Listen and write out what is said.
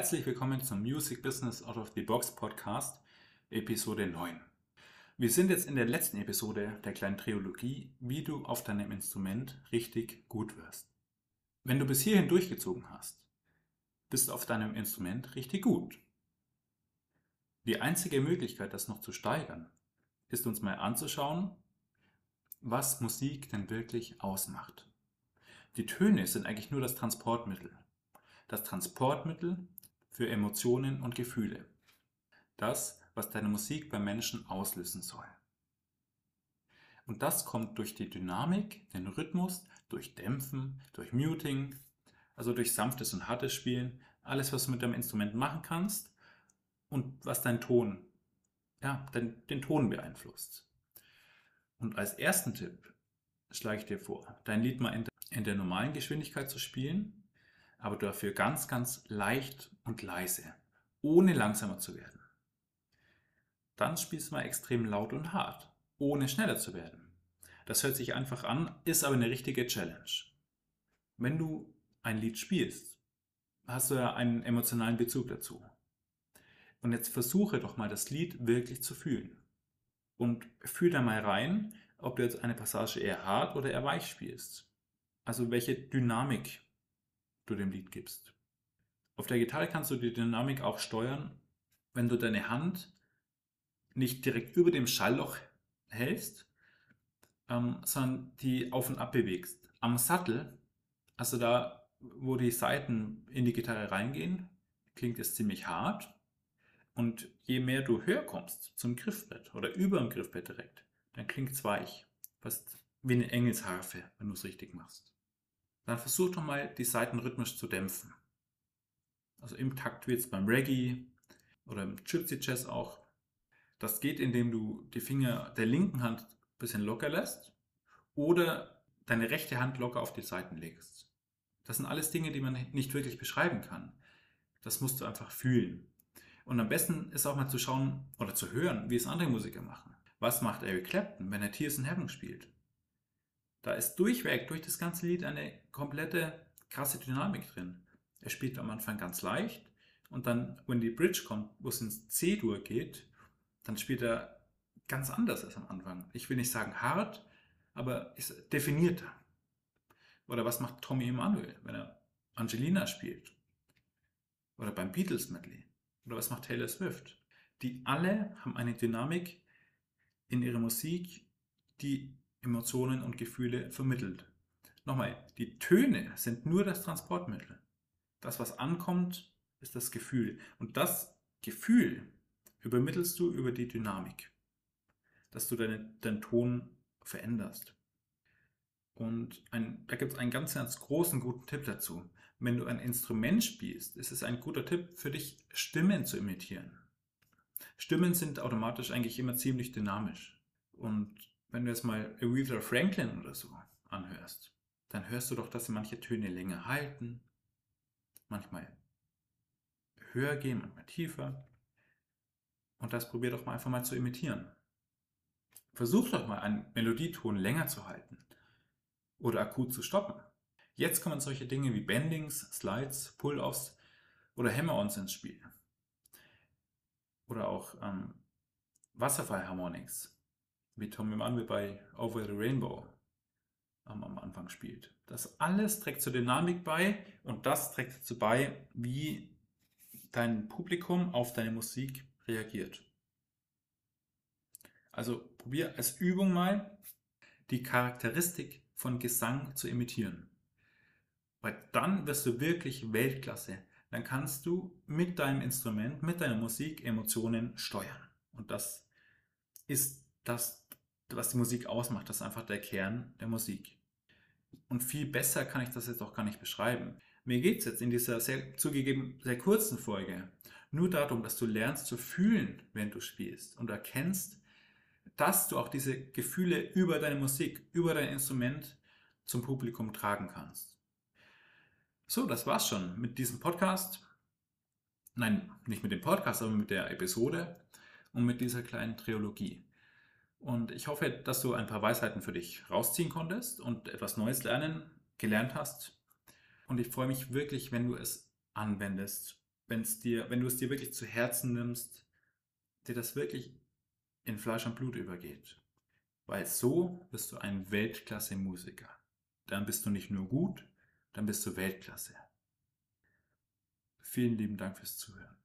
Herzlich willkommen zum Music Business Out of the Box Podcast, Episode 9. Wir sind jetzt in der letzten Episode der kleinen Trilogie, wie du auf deinem Instrument richtig gut wirst. Wenn du bis hierhin durchgezogen hast, bist du auf deinem Instrument richtig gut. Die einzige Möglichkeit, das noch zu steigern, ist uns mal anzuschauen, was Musik denn wirklich ausmacht. Die Töne sind eigentlich nur das Transportmittel das Transportmittel für Emotionen und Gefühle. Das, was deine Musik beim Menschen auslösen soll. Und das kommt durch die Dynamik, den Rhythmus, durch Dämpfen, durch Muting, also durch sanftes und hartes Spielen, alles, was du mit deinem Instrument machen kannst und was dein Ton, ja, den, den Ton beeinflusst. Und als ersten Tipp schlage ich dir vor, dein Lied mal in in der normalen Geschwindigkeit zu spielen aber dafür ganz, ganz leicht und leise, ohne langsamer zu werden. Dann spielst du mal extrem laut und hart, ohne schneller zu werden. Das hört sich einfach an, ist aber eine richtige Challenge. Wenn du ein Lied spielst, hast du ja einen emotionalen Bezug dazu. Und jetzt versuche doch mal das Lied wirklich zu fühlen. Und fühl da mal rein, ob du jetzt eine Passage eher hart oder eher weich spielst. Also welche Dynamik du dem Lied gibst. Auf der Gitarre kannst du die Dynamik auch steuern, wenn du deine Hand nicht direkt über dem Schallloch hältst, ähm, sondern die auf und ab bewegst. Am Sattel, also da, wo die Saiten in die Gitarre reingehen, klingt es ziemlich hart. Und je mehr du höher kommst zum Griffbrett oder über dem Griffbrett direkt, dann klingt es weich. Fast wie eine Engelsharfe, wenn du es richtig machst dann versuch doch mal die Saiten rhythmisch zu dämpfen. Also im Takt wie jetzt beim Reggae oder im Gypsy Jazz auch. Das geht, indem du die Finger der linken Hand ein bisschen locker lässt oder deine rechte Hand locker auf die Seiten legst. Das sind alles Dinge, die man nicht wirklich beschreiben kann. Das musst du einfach fühlen. Und am besten ist auch mal zu schauen oder zu hören, wie es andere Musiker machen. Was macht Eric Clapton, wenn er Tears in Heaven spielt? Da ist durchweg, durch das ganze Lied eine komplette krasse Dynamik drin. Er spielt am Anfang ganz leicht und dann, wenn die Bridge kommt, wo es ins C-Dur geht, dann spielt er ganz anders als am Anfang. Ich will nicht sagen hart, aber ist definierter. Oder was macht Tommy Emanuel, wenn er Angelina spielt? Oder beim Beatles Medley? Oder was macht Taylor Swift? Die alle haben eine Dynamik in ihrer Musik, die Emotionen und Gefühle vermittelt. Nochmal, die Töne sind nur das Transportmittel. Das, was ankommt, ist das Gefühl. Und das Gefühl übermittelst du über die Dynamik, dass du deine, deinen Ton veränderst. Und ein, da gibt es einen ganz, ganz großen guten Tipp dazu. Wenn du ein Instrument spielst, ist es ein guter Tipp für dich, Stimmen zu imitieren. Stimmen sind automatisch eigentlich immer ziemlich dynamisch. Und wenn du jetzt mal Aretha Franklin oder so anhörst, dann hörst du doch, dass sie manche Töne länger halten, manchmal höher gehen, manchmal tiefer. Und das probier doch mal einfach mal zu imitieren. Versuch doch mal einen Melodieton länger zu halten oder akut zu stoppen. Jetzt kommen solche Dinge wie Bendings, Slides, Pull-Offs oder Hammer-Ons ins Spiel. Oder auch ähm, Wasserfall-Harmonics wie Tom Emanuel bei Over the Rainbow am, am Anfang spielt. Das alles trägt zur Dynamik bei und das trägt dazu bei, wie dein Publikum auf deine Musik reagiert. Also probier als Übung mal die Charakteristik von Gesang zu imitieren. Weil dann wirst du wirklich Weltklasse. Dann kannst du mit deinem Instrument, mit deiner Musik Emotionen steuern. Und das ist das, was die Musik ausmacht. Das ist einfach der Kern der Musik. Und viel besser kann ich das jetzt auch gar nicht beschreiben. Mir geht es jetzt in dieser sehr, zugegeben sehr kurzen Folge nur darum, dass du lernst zu fühlen, wenn du spielst und erkennst, dass du auch diese Gefühle über deine Musik, über dein Instrument zum Publikum tragen kannst. So, das war's schon mit diesem Podcast. Nein, nicht mit dem Podcast, aber mit der Episode und mit dieser kleinen Trilogie. Und ich hoffe, dass du ein paar Weisheiten für dich rausziehen konntest und etwas Neues lernen, gelernt hast. Und ich freue mich wirklich, wenn du es anwendest, wenn's dir, wenn du es dir wirklich zu Herzen nimmst, dir das wirklich in Fleisch und Blut übergeht. Weil so bist du ein Weltklasse-Musiker. Dann bist du nicht nur gut, dann bist du Weltklasse. Vielen lieben Dank fürs Zuhören.